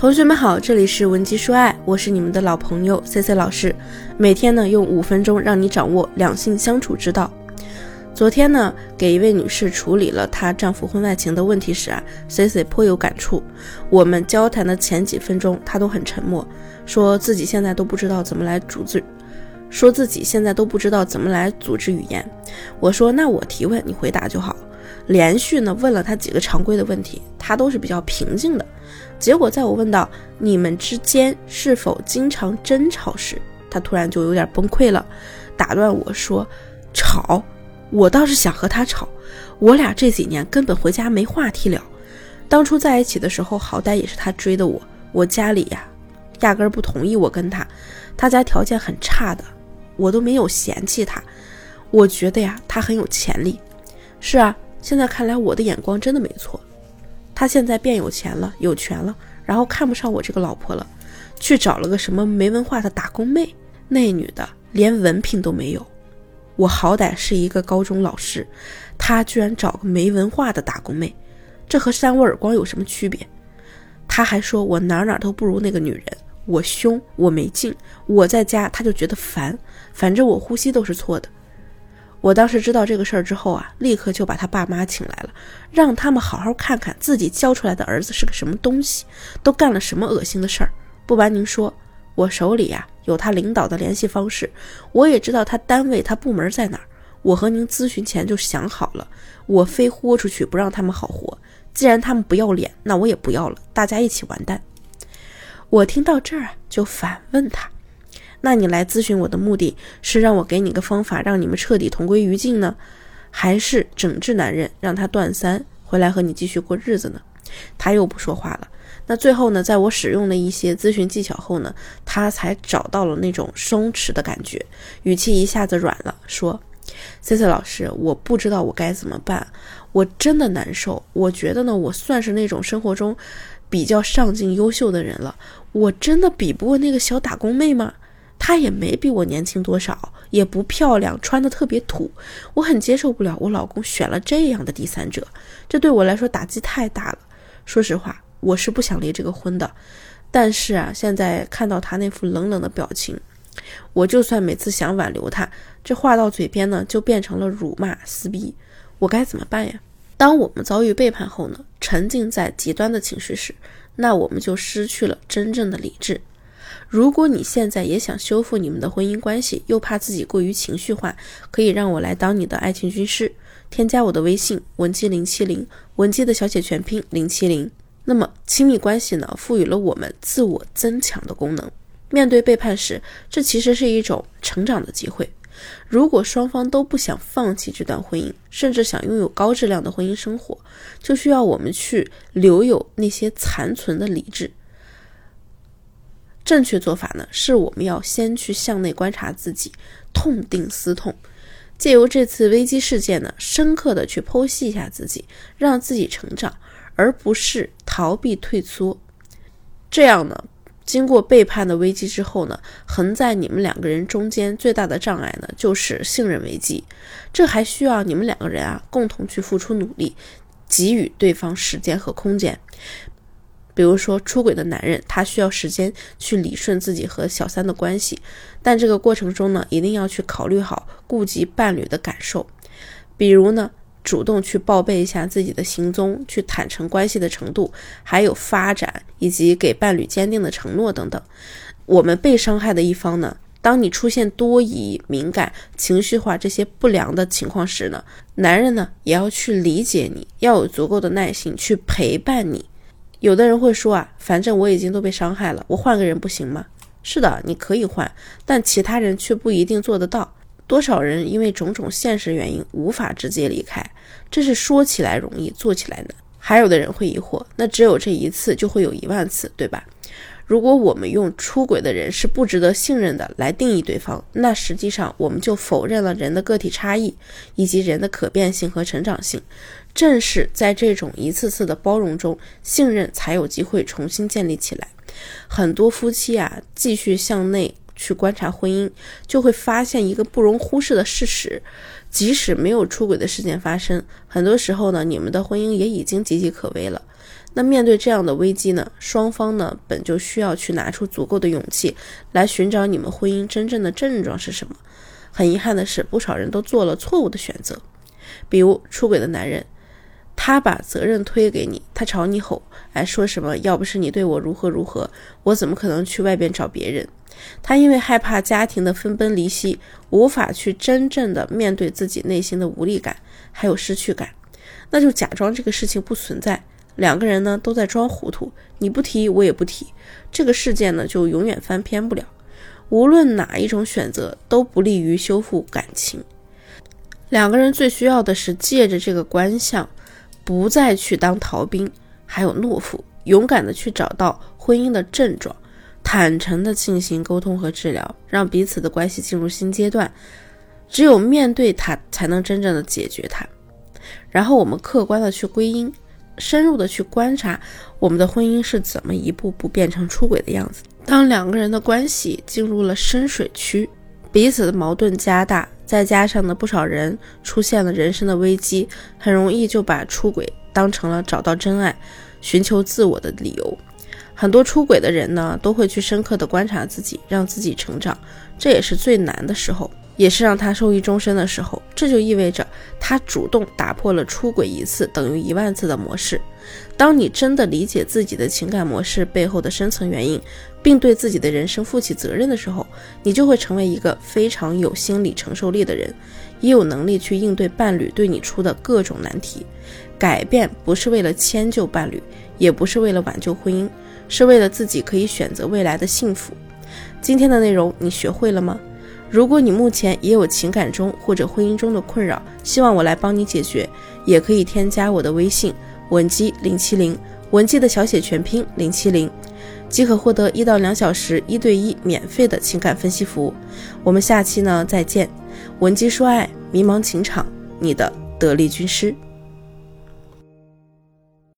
同学们好，这里是文姬说爱，我是你们的老朋友 C C 老师，每天呢用五分钟让你掌握两性相处之道。昨天呢给一位女士处理了她丈夫婚外情的问题时啊，C C 颇有感触。我们交谈的前几分钟，她都很沉默，说自己现在都不知道怎么来组织，说自己现在都不知道怎么来组织语言。我说那我提问，你回答就好。连续呢问了他几个常规的问题，他都是比较平静的。结果在我问到你们之间是否经常争吵时，他突然就有点崩溃了，打断我说：“吵，我倒是想和他吵。我俩这几年根本回家没话题聊。当初在一起的时候，好歹也是他追的我，我家里呀，压根不同意我跟他。他家条件很差的，我都没有嫌弃他。我觉得呀，他很有潜力。是啊。”现在看来，我的眼光真的没错。他现在变有钱了，有权了，然后看不上我这个老婆了，去找了个什么没文化的打工妹。那女的连文凭都没有，我好歹是一个高中老师，他居然找个没文化的打工妹，这和扇我耳光有什么区别？他还说我哪哪都不如那个女人，我凶，我没劲，我在家他就觉得烦，反正我呼吸都是错的。我当时知道这个事儿之后啊，立刻就把他爸妈请来了，让他们好好看看自己教出来的儿子是个什么东西，都干了什么恶心的事儿。不瞒您说，我手里呀有他领导的联系方式，我也知道他单位他部门在哪儿。我和您咨询前就想好了，我非豁出去不让他们好活。既然他们不要脸，那我也不要了，大家一起完蛋。我听到这儿啊，就反问他。那你来咨询我的目的是让我给你个方法，让你们彻底同归于尽呢，还是整治男人，让他断三，回来和你继续过日子呢？他又不说话了。那最后呢，在我使用了一些咨询技巧后呢，他才找到了那种松弛的感觉，语气一下子软了，说：“C C 老师，我不知道我该怎么办，我真的难受。我觉得呢，我算是那种生活中比较上进、优秀的人了，我真的比不过那个小打工妹吗？”她也没比我年轻多少，也不漂亮，穿的特别土，我很接受不了我老公选了这样的第三者，这对我来说打击太大了。说实话，我是不想离这个婚的，但是啊，现在看到他那副冷冷的表情，我就算每次想挽留他，这话到嘴边呢，就变成了辱骂撕逼，我该怎么办呀？当我们遭遇背叛后呢，沉浸在极端的情绪时，那我们就失去了真正的理智。如果你现在也想修复你们的婚姻关系，又怕自己过于情绪化，可以让我来当你的爱情军师。添加我的微信文姬零七零，文姬的小写全拼零七零。那么亲密关系呢，赋予了我们自我增强的功能。面对背叛时，这其实是一种成长的机会。如果双方都不想放弃这段婚姻，甚至想拥有高质量的婚姻生活，就需要我们去留有那些残存的理智。正确做法呢，是我们要先去向内观察自己，痛定思痛，借由这次危机事件呢，深刻的去剖析一下自己，让自己成长，而不是逃避退缩。这样呢，经过背叛的危机之后呢，横在你们两个人中间最大的障碍呢，就是信任危机。这还需要你们两个人啊，共同去付出努力，给予对方时间和空间。比如说出轨的男人，他需要时间去理顺自己和小三的关系，但这个过程中呢，一定要去考虑好顾及伴侣的感受。比如呢，主动去报备一下自己的行踪，去坦诚关系的程度，还有发展，以及给伴侣坚定的承诺等等。我们被伤害的一方呢，当你出现多疑、敏感、情绪化这些不良的情况时呢，男人呢也要去理解你，要有足够的耐心去陪伴你。有的人会说啊，反正我已经都被伤害了，我换个人不行吗？是的，你可以换，但其他人却不一定做得到。多少人因为种种现实原因无法直接离开，这是说起来容易，做起来难。还有的人会疑惑，那只有这一次就会有一万次，对吧？如果我们用出轨的人是不值得信任的来定义对方，那实际上我们就否认了人的个体差异以及人的可变性和成长性。正是在这种一次次的包容中，信任才有机会重新建立起来。很多夫妻啊，继续向内去观察婚姻，就会发现一个不容忽视的事实：即使没有出轨的事件发生，很多时候呢，你们的婚姻也已经岌岌可危了。那面对这样的危机呢，双方呢本就需要去拿出足够的勇气来寻找你们婚姻真正的症状是什么。很遗憾的是，不少人都做了错误的选择，比如出轨的男人，他把责任推给你，他朝你吼，哎，说什么要不是你对我如何如何，我怎么可能去外边找别人？他因为害怕家庭的分崩离析，无法去真正的面对自己内心的无力感还有失去感，那就假装这个事情不存在，两个人呢都在装糊涂，你不提我也不提，这个事件呢就永远翻篇不了。无论哪一种选择都不利于修复感情。两个人最需要的是借着这个观象，不再去当逃兵，还有懦夫，勇敢的去找到婚姻的症状，坦诚的进行沟通和治疗，让彼此的关系进入新阶段。只有面对它，才能真正的解决它。然后我们客观的去归因。深入的去观察我们的婚姻是怎么一步步变成出轨的样子。当两个人的关系进入了深水区，彼此的矛盾加大，再加上呢不少人出现了人生的危机，很容易就把出轨当成了找到真爱、寻求自我的理由。很多出轨的人呢都会去深刻的观察自己，让自己成长，这也是最难的时候。也是让他受益终身的时候，这就意味着他主动打破了出轨一次等于一万次的模式。当你真的理解自己的情感模式背后的深层原因，并对自己的人生负起责任的时候，你就会成为一个非常有心理承受力的人，也有能力去应对伴侣对你出的各种难题。改变不是为了迁就伴侣，也不是为了挽救婚姻，是为了自己可以选择未来的幸福。今天的内容你学会了吗？如果你目前也有情感中或者婚姻中的困扰，希望我来帮你解决，也可以添加我的微信文姬零七零，文姬的小写全拼零七零，即可获得一到两小时一对一免费的情感分析服务。我们下期呢再见，文姬说爱，迷茫情场，你的得力军师。